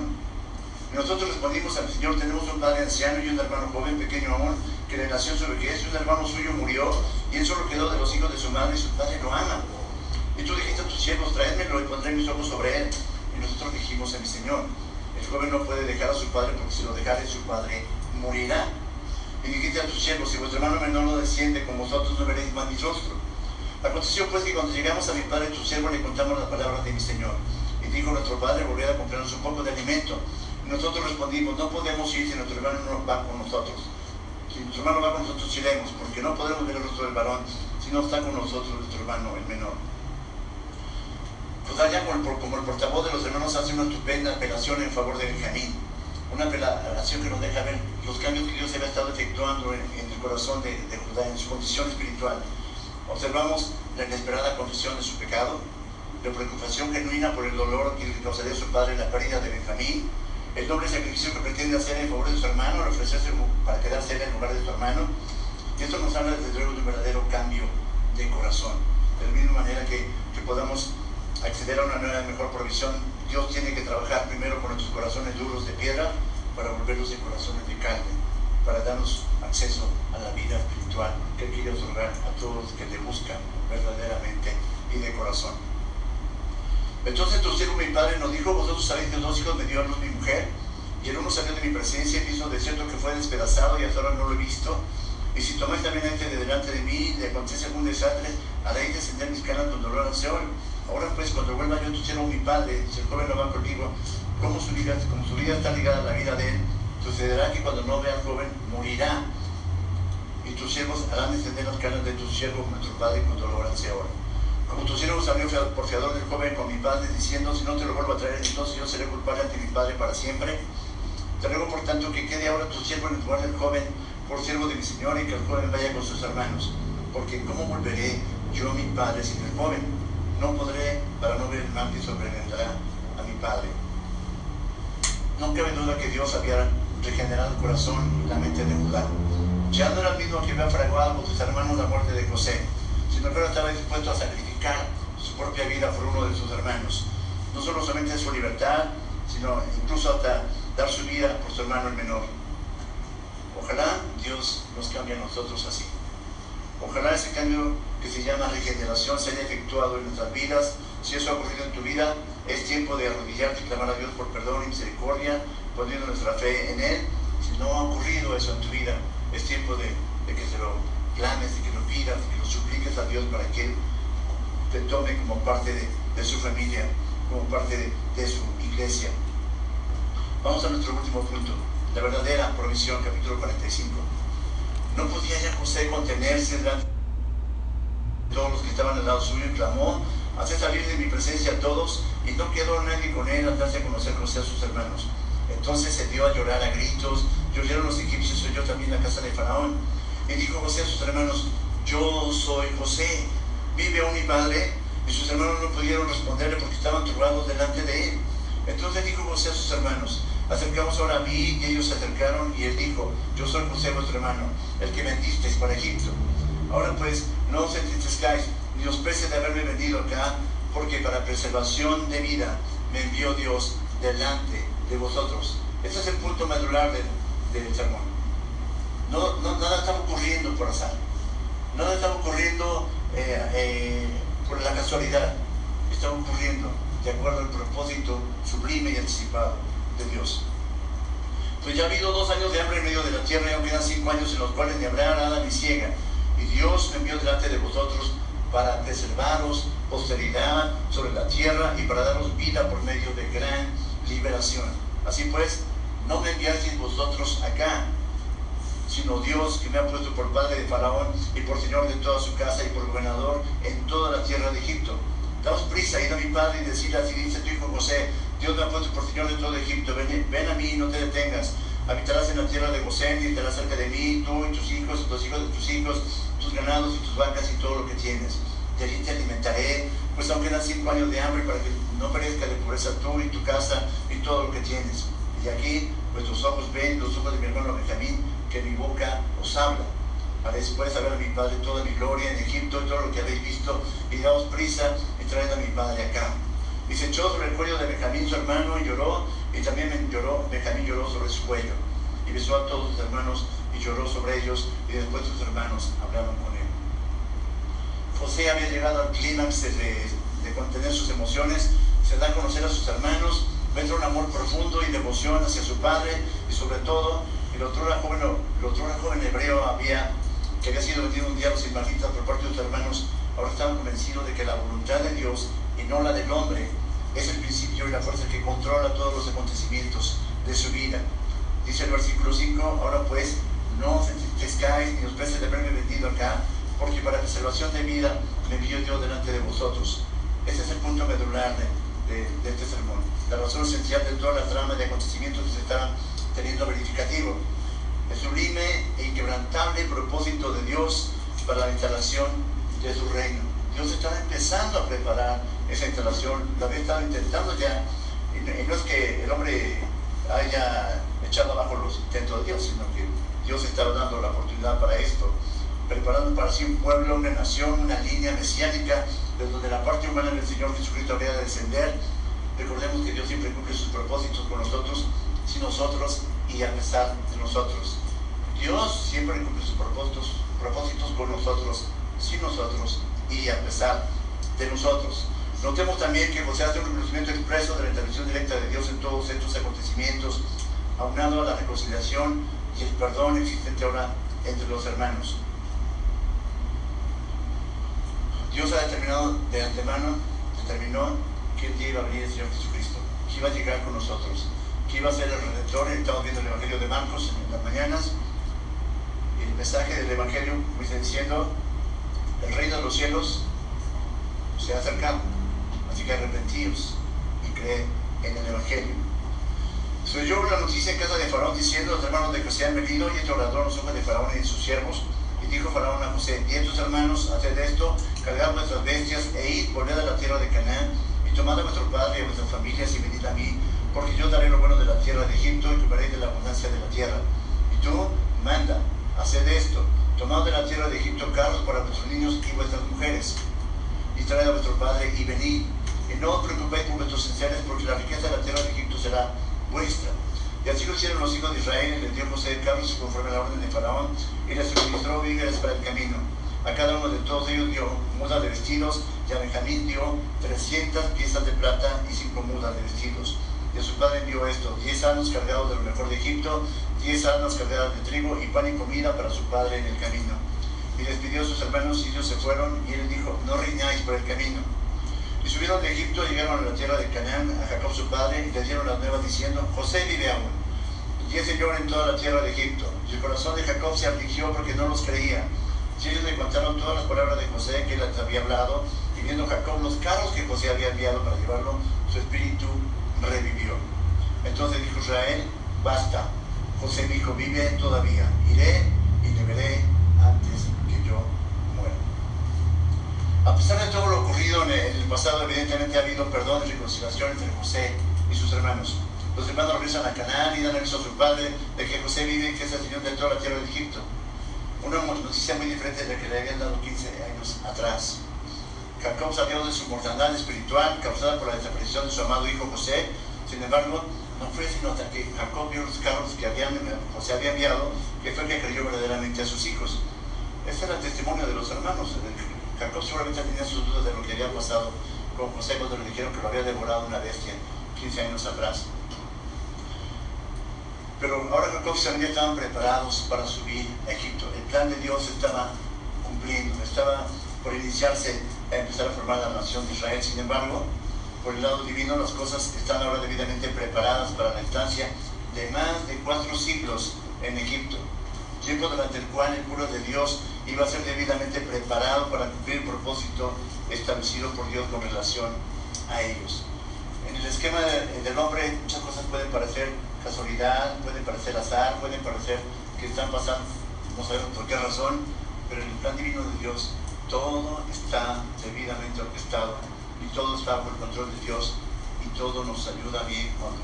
Nosotros respondimos al Señor, tenemos un padre anciano y un hermano joven, pequeño aún, que le nació en su vejez, y un hermano suyo murió, y él solo quedó de los hijos de su madre, y su padre lo ama. Y tú dijiste a tus siervos, traédmelo y pondré mis ojos sobre él. Y nosotros dijimos a mi Señor, el joven no puede dejar a su padre porque si lo dejare su padre morirá. Y dijiste a tus siervos, si vuestro hermano menor no desciende con vosotros, no veréis más mi rostro. Aconteció pues que cuando llegamos a mi padre, tu siervo, le contamos las palabras de mi Señor. Y dijo nuestro padre, volvió a comprarnos un poco de alimento. Nosotros respondimos, no podemos ir si nuestro hermano no va con nosotros. Si nuestro hermano va con nosotros, iremos, porque no podemos ver el rostro del varón si no está con nosotros nuestro hermano, el menor. Judá ya como el, portavoz de los hermanos hace una estupenda apelación en favor de Benjamín. Una apelación que nos deja ver los cambios que Dios había estado efectuando en, el corazón de, Judá, en su condición espiritual. Observamos la inesperada confesión de su pecado, la preocupación genuina por el dolor que le a su padre la pérdida de Benjamín, el doble sacrificio que pretende hacer en favor de su hermano, al ofrecerse para quedarse en lugar de su hermano. Y esto nos habla desde luego de un verdadero cambio de corazón. De la misma manera que, que podamos acceder a una nueva y mejor provisión, Dios tiene que trabajar primero con nuestros corazones duros de piedra para volverlos de corazones de carne. para darnos acceso a la vida espiritual que quiere otorgar a todos los que le buscan verdaderamente y de corazón. Entonces siervo mi padre nos dijo, vosotros sabéis que dos hijos me dio a luz mi mujer, y el uno salió de mi presencia y hizo de cierto que fue despedazado y hasta ahora no lo he visto. Y si tomáis también este de delante de mí le acontece algún desastre, haréis descender mis canas con dolor al Seol. Ahora pues, cuando vuelva yo tu siervo mi padre, si el joven no va conmigo, como su, vida, como su vida está ligada a la vida de él, sucederá que cuando no vea al joven, morirá. Y tus siervos harán descender las canas de tus siervos nuestro padre con dolor al Seol. Siervo salió por fiador del joven con mi padre, diciendo, si no te lo vuelvo a traer, entonces yo seré culpable ante mi padre para siempre. Te ruego por tanto que quede ahora tu siervo en el lugar del joven por siervo de mi Señor y que el joven vaya con sus hermanos. Porque ¿cómo volveré yo a mi padre sin el joven? No podré para no ver el mal que sobrevendrá a mi padre. No cabe duda que Dios había regenerado el corazón y la mente de Judá. Ya no era el mismo que había fraguado con sus hermanos la muerte de José, sino que ahora estaba dispuesto a sacrificar su propia vida por uno de sus hermanos. No solo solamente su libertad, sino incluso hasta dar su vida por su hermano el menor. Ojalá Dios nos cambie a nosotros así. Ojalá ese cambio que se llama regeneración se haya efectuado en nuestras vidas. Si eso ha ocurrido en tu vida, es tiempo de arrodillarte y clamar a Dios por perdón y misericordia, poniendo nuestra fe en Él. Si no ha ocurrido eso en tu vida, es tiempo de, que se lo clames, de que lo pidas, de que lo supliques a Dios para que Él te tome como parte de, su familia, como parte de su iglesia. Vamos a nuestro último punto, la verdadera provisión, capítulo 45. No podía ya José contenerse delante de todos los que estaban al lado suyo y clamó, hace salir de mi presencia a todos y no quedó nadie con él al darse a conocer José a sus hermanos. Entonces se dio a llorar a gritos, lloraron los egipcios, yo también la casa de Faraón. Y dijo José a sus hermanos, yo soy José, vive aún mi padre. Y sus hermanos no pudieron responderle porque estaban turbados delante de él. Entonces dijo José a sus hermanos, Acercamos ahora a mí y ellos se acercaron y él dijo, yo soy José vuestro hermano, el que vendisteis para Egipto. Ahora pues, no os entristezcáis ni os pese de haberme vendido acá, porque para preservación de vida me envió Dios delante de vosotros. Este es el punto medular del, sermón. No, nada está ocurriendo por azar. Nada está ocurriendo eh, eh, por la casualidad. Está ocurriendo de acuerdo al propósito sublime y anticipado de Dios. Pues ya ha habido dos años de hambre en medio de la tierra y aún quedan cinco años en los cuales ni habrá nada ni ciega. Y Dios me envió delante de vosotros para preservaros posteridad sobre la tierra y para daros vida por medio de gran liberación. Así pues, no me enviasteis vosotros acá, sino Dios que me ha puesto por padre de Faraón y por señor de toda su casa y por gobernador en toda la tierra de Egipto. Daos prisa, id a mi padre y decirle así dice tu hijo José, Dios me ha puesto por Señor de todo Egipto. Ven, a mí y no te detengas. Habitarás en la tierra de Gosén y estarás cerca de mí, tú y tus hijos, los hijos de tus hijos, tus ganados y tus vacas y todo lo que tienes. De allí te alimentaré, pues aunque eran cinco años de hambre para que no perezca de pobreza tú y tu casa y todo lo que tienes. Y aquí vuestros ojos ven, los ojos de mi hermano Benjamín, que mi boca os habla. Para después saber a mi padre toda mi gloria en Egipto y todo lo que habéis visto, y daos prisa y traed a mi padre acá. Y se echó sobre el cuello de Benjamín, su hermano, y lloró, y también lloró, Benjamín lloró sobre su cuello. Y besó a todos sus hermanos y lloró sobre ellos, y después sus hermanos hablaron con él. José había llegado al clímax de, contener sus emociones, se da a conocer a sus hermanos, muestra un amor profundo y devoción hacia su padre, y sobre todo, el otro joven, el otro joven hebreo había, que había sido vendido un día a los por parte de sus hermanos, ahora estaban convencidos de que la voluntad de Dios y no la del hombre, es el principio y la fuerza que controla todos los acontecimientos de su vida. Dice el versículo 5, ahora pues, no os entristezcáis ni os pese de haberme vendido acá, porque para preservación de vida me envió Dios delante de vosotros. Ese es el punto medular de, este sermón. La razón esencial de toda la trama de acontecimientos que se están teniendo verificativo. El sublime e inquebrantable propósito de Dios para la instalación de su reino. Dios está empezando a preparar esa instalación, la había estado intentando ya, y no es que el hombre haya echado abajo los intentos de Dios, sino que Dios estaba dando la oportunidad para esto, preparando para sí un pueblo, una nación, una línea mesiánica, de donde la parte humana del Señor Jesucristo había de descender. Recordemos que Dios siempre cumple sus propósitos con nosotros, sin nosotros y a pesar de nosotros. Dios siempre cumple sus propósitos, propósitos con nosotros, sin nosotros y a pesar de nosotros. Notemos también que José hace un reconocimiento expreso de la intervención directa de Dios en todos estos acontecimientos, aunado a la reconciliación y el perdón existente ahora entre los hermanos. Dios ha determinado de antemano, determinó que el día iba a venir el Señor Jesucristo, que iba a llegar con nosotros, iba a ser el Redentor. Estamos viendo el Evangelio de Marcos en las mañanas. Y el mensaje del Evangelio dice diciendo, el reino de los cielos se ha acercado, así que arrepentíos y cree en el Evangelio. Se oyó una noticia en casa de Faraón diciendo, los hermanos de José han venido y este los ojos de Faraón y de sus siervos. Y dijo Faraón a José, y tus hermanos, haced esto, cargad vuestras bestias e id, volved a la tierra de Canaán y tomad a vuestro padre y a vuestras familias y venid a mí, porque yo daré lo bueno de la tierra de Egipto y comeréis de la abundancia de la tierra. Y tú, manda, haced esto, tomad de la tierra de Egipto carros para vuestros niños y vuestras mujeres, y traed a vuestro padre y venid. Y no os preocupéis por vuestros esenciales, porque la riqueza de la tierra de Egipto será vuestra. Y así lo hicieron los hijos de Israel, y les dio José carros conforme a la orden de Faraón, y les suministró víveres para el camino. A cada uno de todos ellos dio mudas de vestidos, y a Benjamín dio 300 piezas de plata y cinco mudas de vestidos. Y a su padre envió esto, 10 años cargados de lo mejor de Egipto, 10 años cargadas de trigo y pan y comida para su padre en el camino. Y despidió a sus hermanos y ellos se fueron, y él dijo, no riñáis por el camino. Y subieron de Egipto, llegaron a la tierra de Canaán, a Jacob su padre, y le dieron las nuevas diciendo, José vive aún. Y ese llora en toda la tierra de Egipto. Y el corazón de Jacob se afligió porque no los creía. Y ellos le contaron todas las palabras de José que les había hablado, y viendo Jacob los carros que José había enviado para llevarlo, su espíritu revivió. Entonces dijo Israel, basta. José dijo, vive todavía. Iré y le veré antes que yo muera. A pesar de todo lo ocurrido en el pasado, evidentemente ha habido perdón y reconciliación entre José y sus hermanos. Los hermanos regresan a Canaán y dan aviso a su padre de que José vive y que es el Señor de toda la tierra de Egipto. Una noticia muy diferente de la que le habían dado 15 años atrás. Jacob salió de su mortandad espiritual causada por la desaparición de su amado hijo José. Sin embargo, no fue sino hasta que Jacob vio los carros que habían, José había enviado que fue que creyó verdaderamente a sus hijos. Este era el testimonio de los hermanos. Jacob seguramente tenía sus dudas de lo que había pasado con José cuando le dijeron que lo había devorado una bestia 15 años atrás. Pero ahora Jacob y Samuel estaban preparados para subir a Egipto. El plan de Dios estaba cumpliendo, estaba por iniciarse a empezar a formar la nación de Israel. Sin embargo, por el lado divino las cosas están ahora debidamente preparadas para la estancia de más de cuatro siglos en Egipto, tiempo durante el cual el pueblo de Dios iba a ser debidamente preparado para cumplir el propósito establecido por Dios con relación a ellos. En el esquema del hombre muchas cosas pueden parecer casualidad, pueden parecer azar, pueden parecer que están pasando, no sabemos por qué razón, pero en el plan divino de Dios todo está debidamente orquestado y todo está bajo el control de Dios y todo nos ayuda bien cuando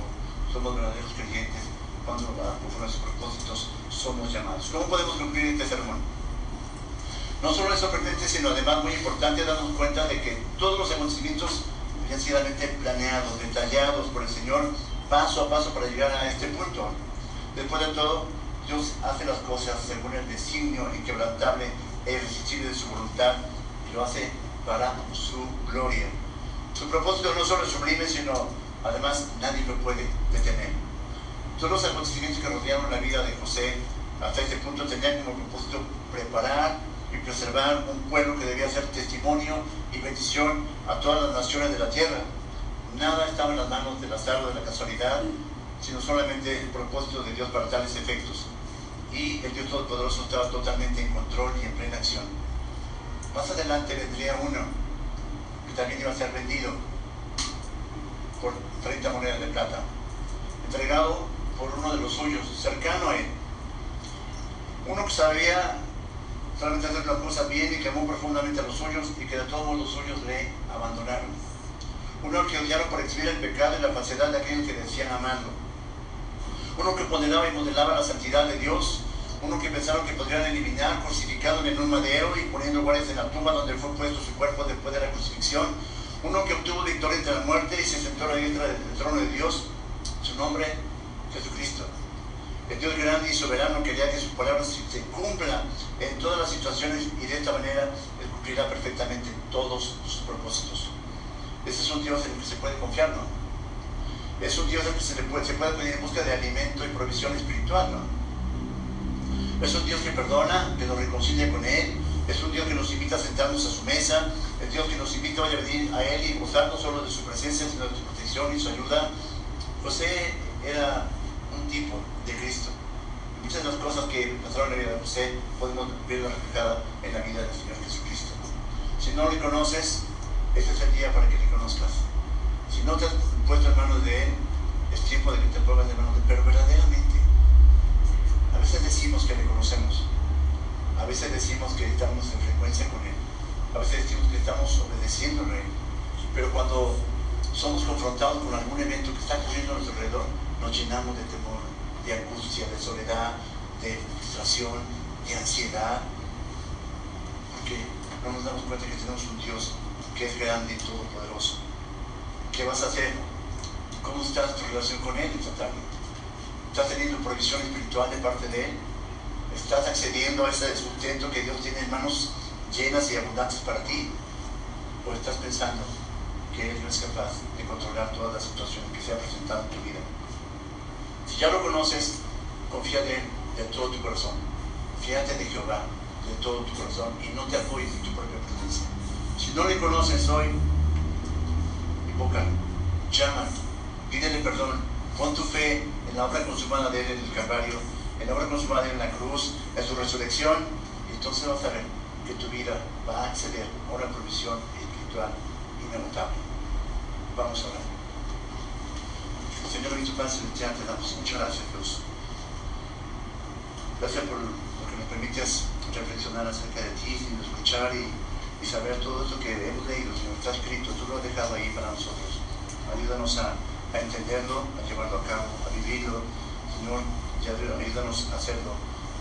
somos verdaderos creyentes, cuando por nuestros propósitos somos llamados. ¿Cómo podemos cumplir este sermón? No solo es sorprendente, sino además muy importante darnos cuenta de que todos los acontecimientos sido planeados, detallados por el Señor paso a paso para llegar a este punto. Después de todo, Dios hace las cosas según el designio inquebrantable e irresistible de su voluntad y lo hace para su gloria. Su propósito no solo es sublime, sino además nadie lo puede detener. Todos los acontecimientos que rodearon la vida de José hasta este punto tenían como propósito preparar y preservar un pueblo que debía ser testimonio y bendición a todas las naciones de la tierra. Nada estaba en las manos del azar o de la casualidad, sino solamente el propósito de Dios para tales efectos. Y el Dios Todopoderoso estaba totalmente en control y en plena acción. Más adelante vendría uno que también iba a ser vendido por 30 monedas de plata, entregado por uno de los suyos, cercano a él. Uno que sabía solamente hacer las cosas bien y que amó profundamente a los suyos y que de todos los suyos le abandonaron. Uno que odiaron por exhibir el pecado y la falsedad de aquellos que decían amarlo. Uno que ponderaba y modelaba la santidad de Dios. Uno que pensaron que podrían eliminar crucificado en un madero y poniendo guardias en la tumba donde fue puesto su cuerpo después de la crucifixión. Uno que obtuvo victoria entre la muerte y se sentó a la diestra del trono de Dios. Su nombre, Jesucristo. El Dios grande y soberano quería que su palabra se cumpla en todas las situaciones y de esta manera Él cumplirá perfectamente todos sus propósitos. Ese es un Dios en el que se puede confiar, ¿no? Es un Dios el que se, puede, se en busca de alimento y provisión espiritual, ¿no? Es un Dios que perdona, que nos reconcilia con Él. Es un Dios que nos invita a sentarnos a su mesa. Es Dios que nos invita a venir a Él y gozar no solo de su presencia, sino de su protección y su ayuda. José era un tipo de Cristo. Muchas de las cosas que pasaron en la vida de José podemos verla reflejada en la vida del Señor Jesucristo. Si no le conoces, este es el día para que le conozcas. Si no te has puesto en manos de Él, es tiempo de que te pongas en manos de Él. Pero verdaderamente, a veces decimos que le conocemos. A veces decimos que estamos en frecuencia con Él. A veces decimos que estamos obedeciéndole a Él. Pero cuando somos confrontados con algún evento que está ocurriendo a nuestro alrededor, nos llenamos de temor, de angustia, de soledad, de frustración, de ansiedad, porque no nos damos cuenta que tenemos un Dios que es grande y todopoderoso. ¿Qué vas a hacer? ¿Cómo está tu relación con Él? ¿Estás teniendo provisión espiritual de parte de Él? ¿Estás accediendo a ese sustento que Dios tiene en manos llenas y abundantes para ti? ¿O estás pensando que Él no es capaz de controlar todas las situaciones que se han presentado en tu vida? Si ya lo conoces, confía en Él de todo tu corazón. Fíjate de Jehová de todo tu corazón y no te apoyes en tu propia presencia. Si no le conoces hoy, invoca, llama, pídele perdón, pon tu fe en la obra consumada de Él en el Calvario, en la obra consumada de Él en la cruz, en su resurrección, y entonces vas a ver que tu vida va a acceder a una provisión espiritual inagotable. Vamos a orar. Señor, tu Padre Celestial, te damos muchas gracias, Dios. Gracias por lo que nos permites reflexionar acerca de ti, sin escuchar y, y saber todo esto que hemos leído, Señor, está escrito, tú lo has dejado ahí para nosotros. Ayúdanos a, a entenderlo, a llevarlo a cabo, a vivirlo, Señor, y ayúdanos a hacerlo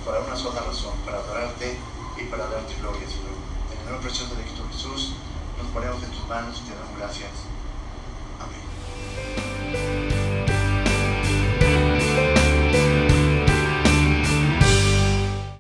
para una sola razón, para adorarte y para darte gloria, Señor. En el nombre precioso de Cristo Jesús, nos ponemos en tus manos y te damos gracias.